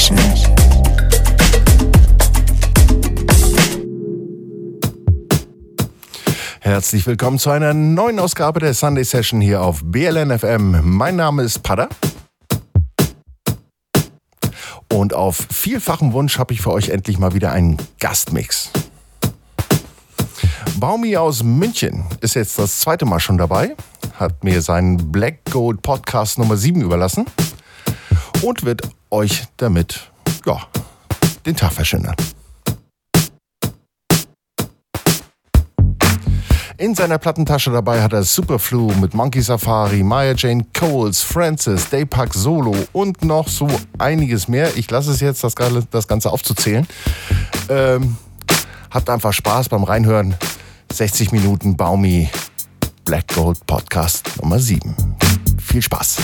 Session. Herzlich willkommen zu einer neuen Ausgabe der Sunday Session hier auf BLN FM. Mein Name ist Pada. Und auf vielfachen Wunsch habe ich für euch endlich mal wieder einen Gastmix. Baumi aus München ist jetzt das zweite Mal schon dabei, hat mir seinen Black Gold Podcast Nummer 7 überlassen und wird euch damit ja, den Tag verschönern. In seiner Plattentasche dabei hat er Superflu mit Monkey Safari, Maya Jane Coles, Francis, Daypack Solo und noch so einiges mehr. Ich lasse es jetzt, das, das Ganze aufzuzählen. Ähm, habt einfach Spaß beim Reinhören. 60 Minuten Baumi Black Gold Podcast Nummer 7. Viel Spaß.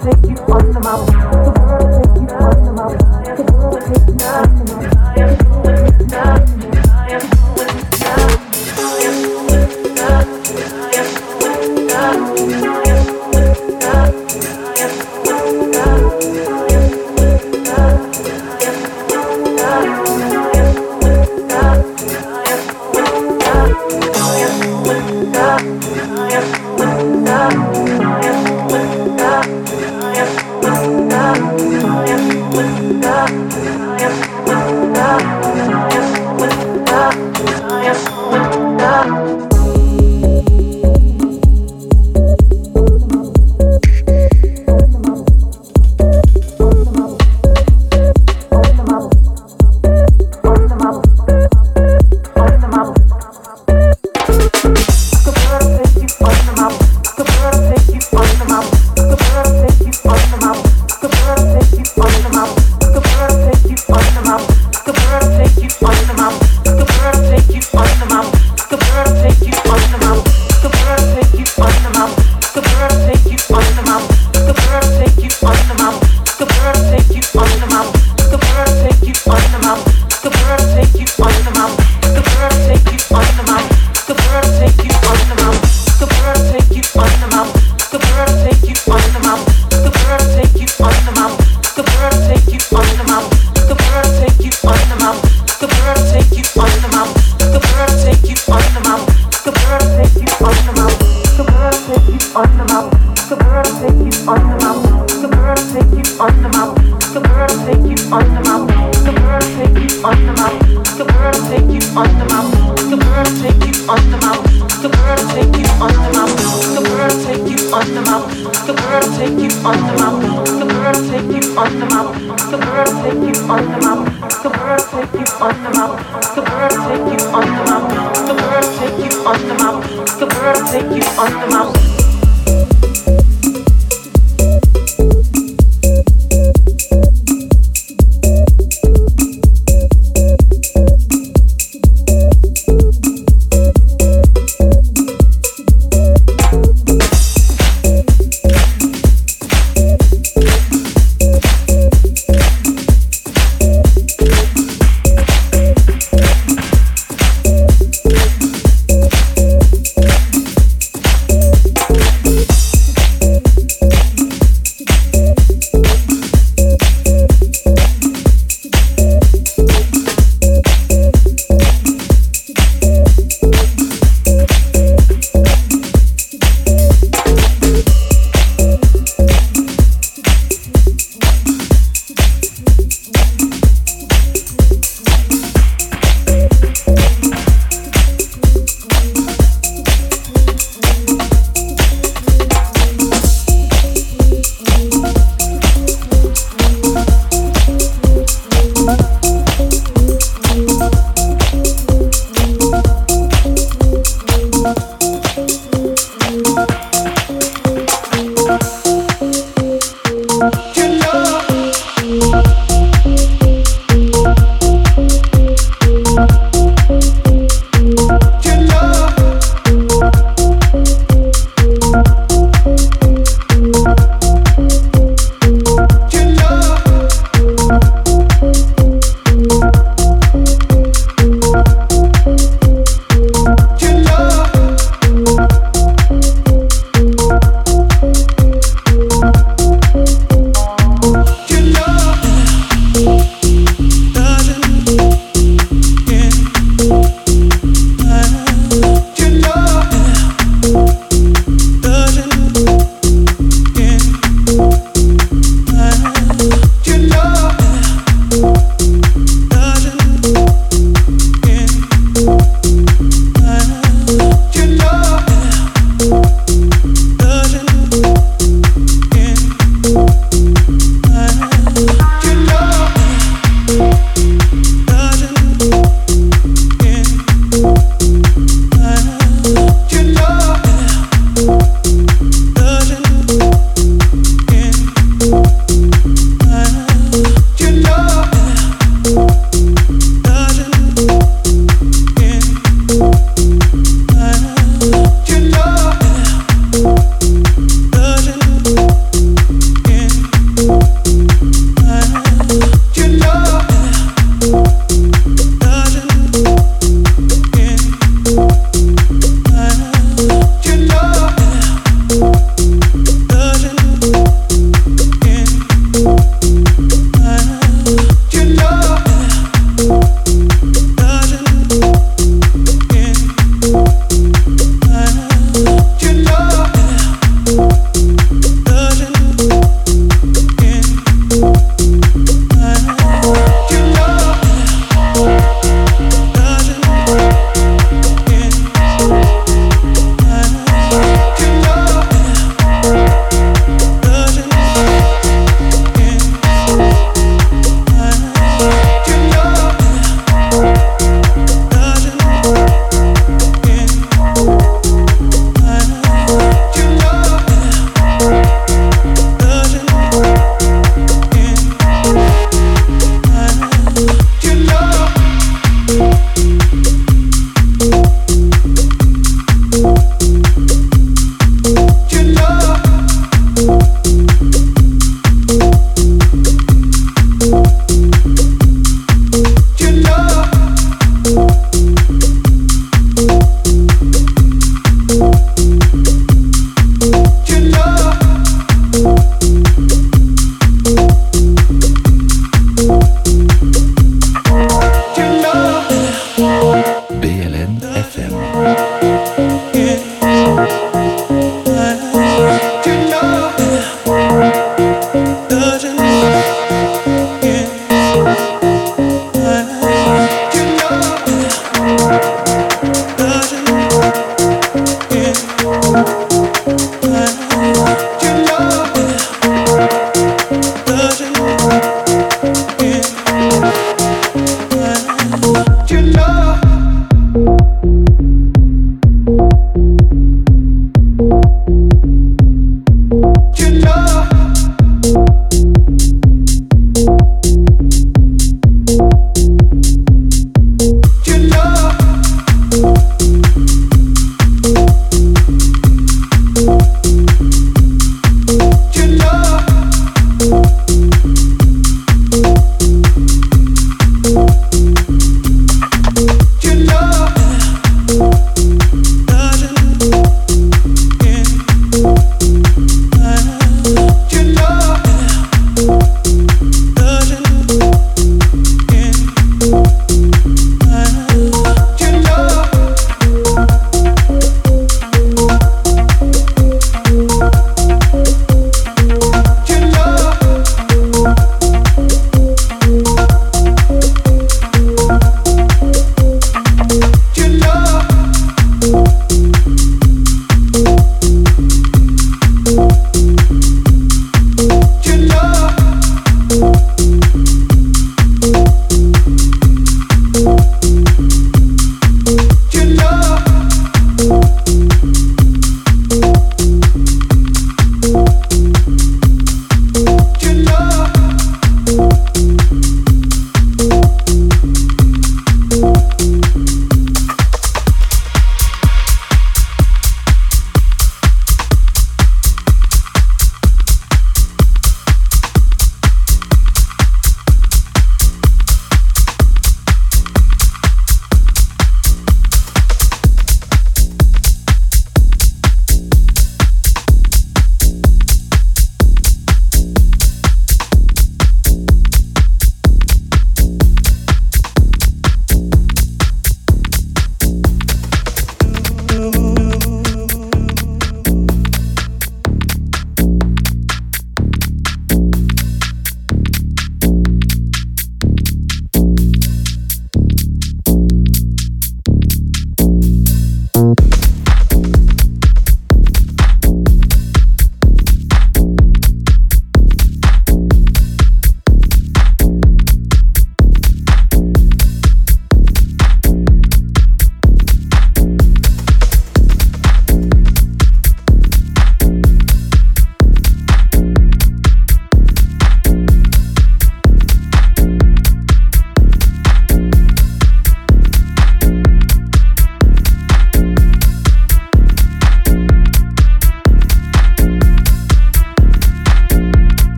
take you on the mountain. Take you on the mountain.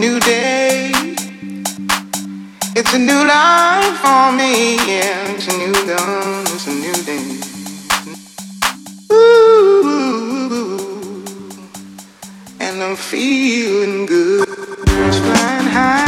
new day. It's a new life for me. Yeah, it's a new dawn. It's a new day. Ooh, and I'm feeling good. Just flying high.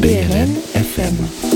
BNN FM.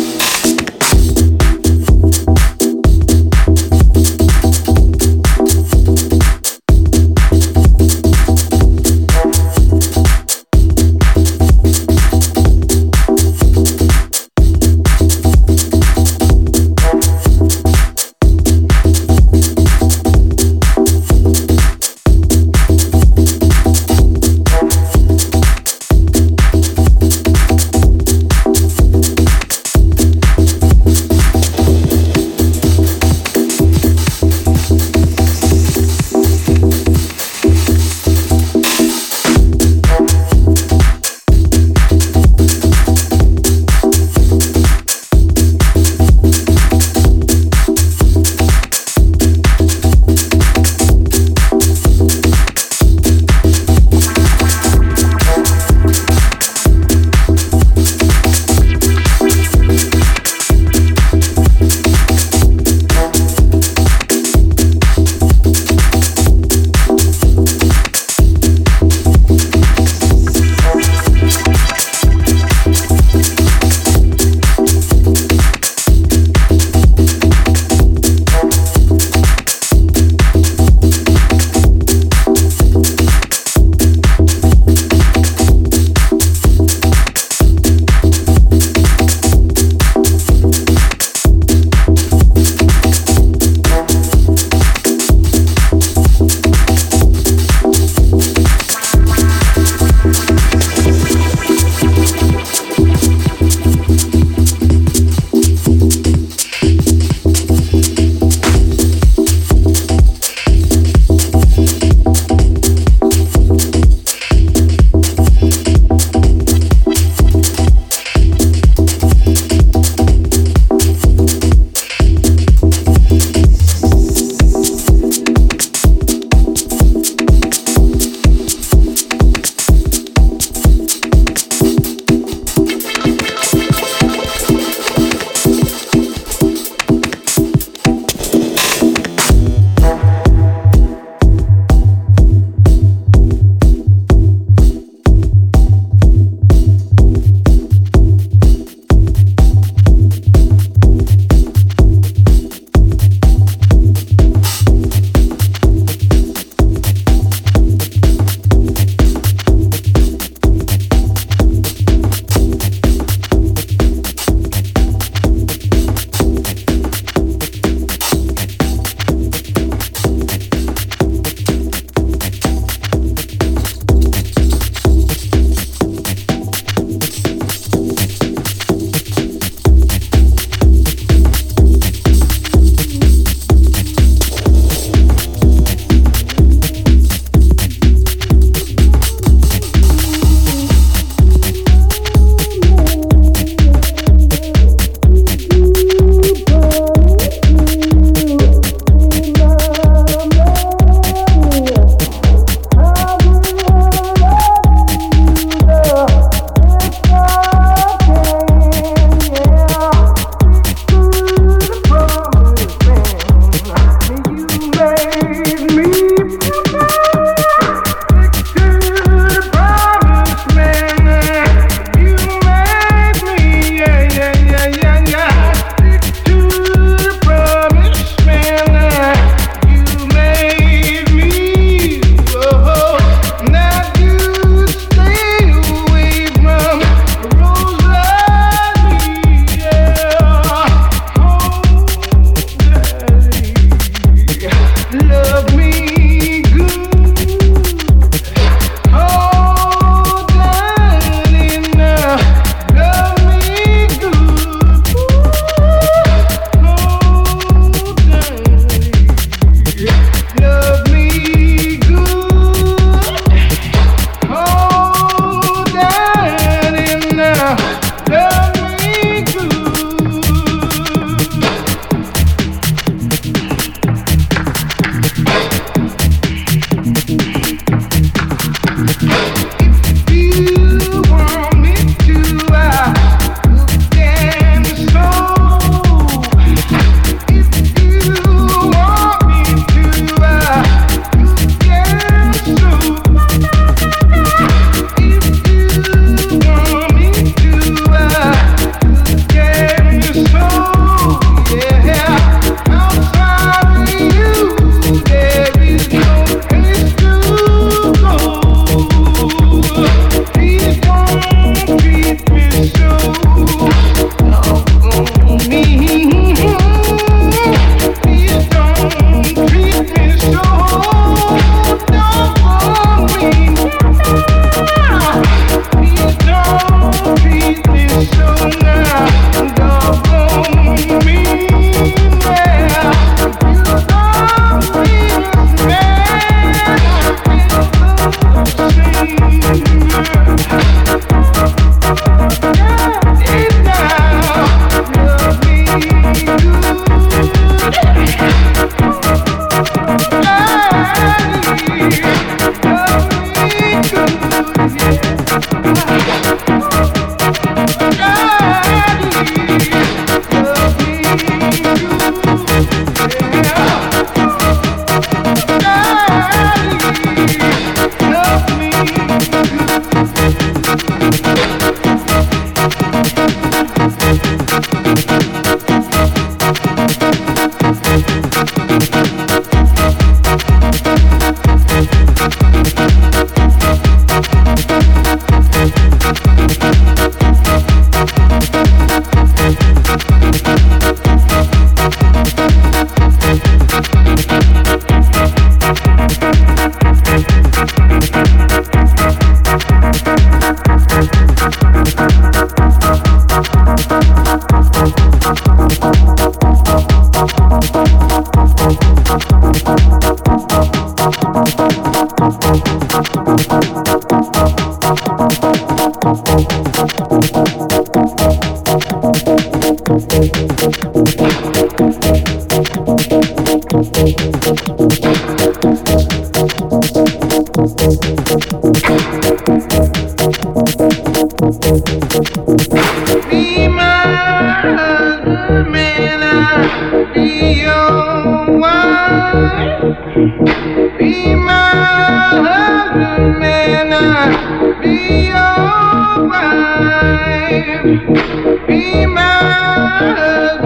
Be my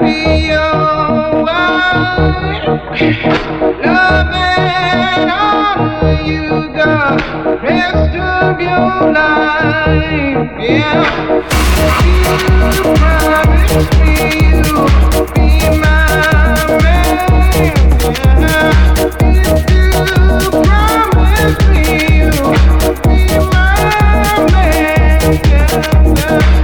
be your wife. Loving all you the rest of your life, yeah. You me you'll be my man, yeah. If you promise me you'll be yeah.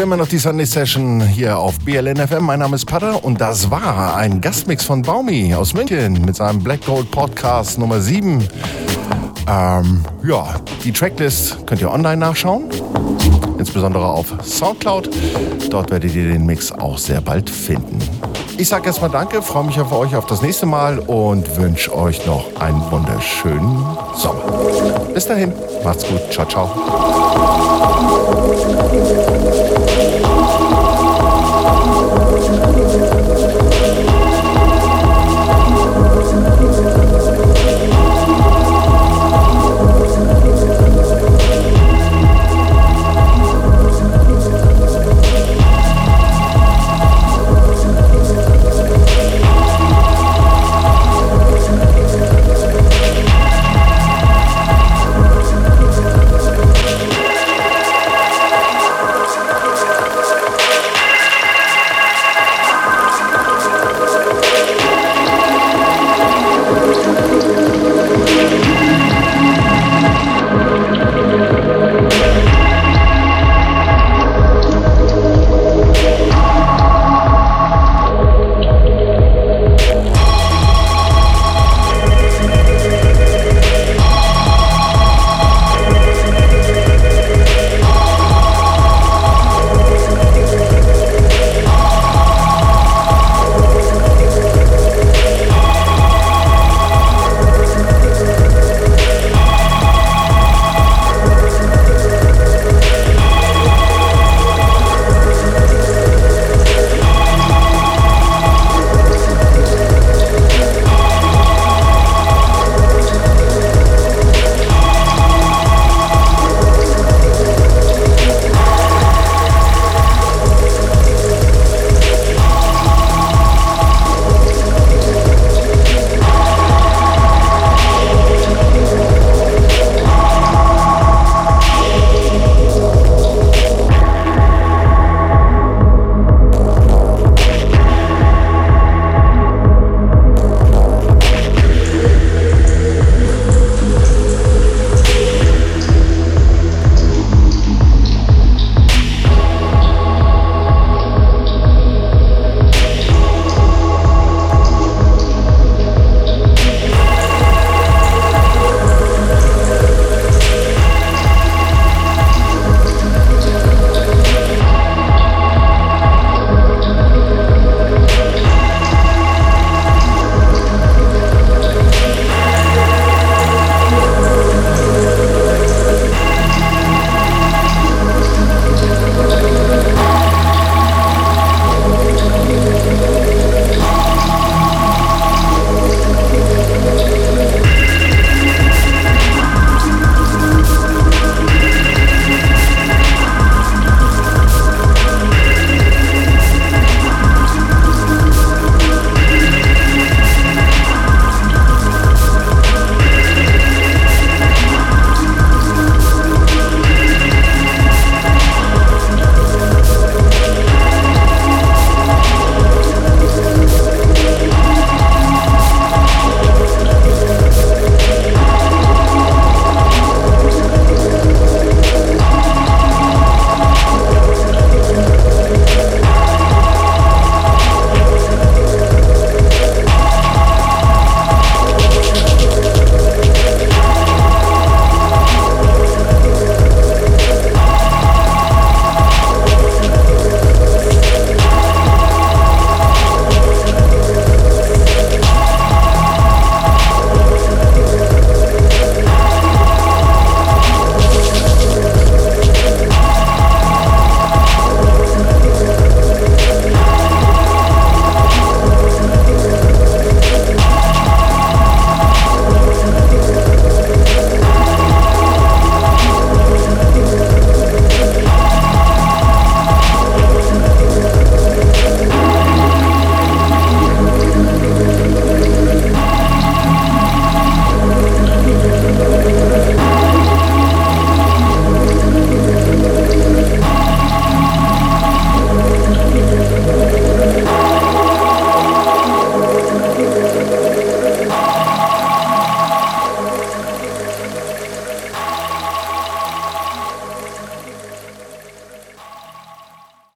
Hört immer noch die Sunday Session hier auf BLN FM. Mein Name ist Patter und das war ein Gastmix von Baumi aus München mit seinem Black Gold Podcast Nummer 7. Ähm, ja, die Tracklist könnt ihr online nachschauen, insbesondere auf Soundcloud. Dort werdet ihr den Mix auch sehr bald finden. Ich sage erstmal Danke, freue mich auf euch auf das nächste Mal und wünsche euch noch einen wunderschönen Sommer. Bis dahin, macht's gut, ciao, ciao. いいですね。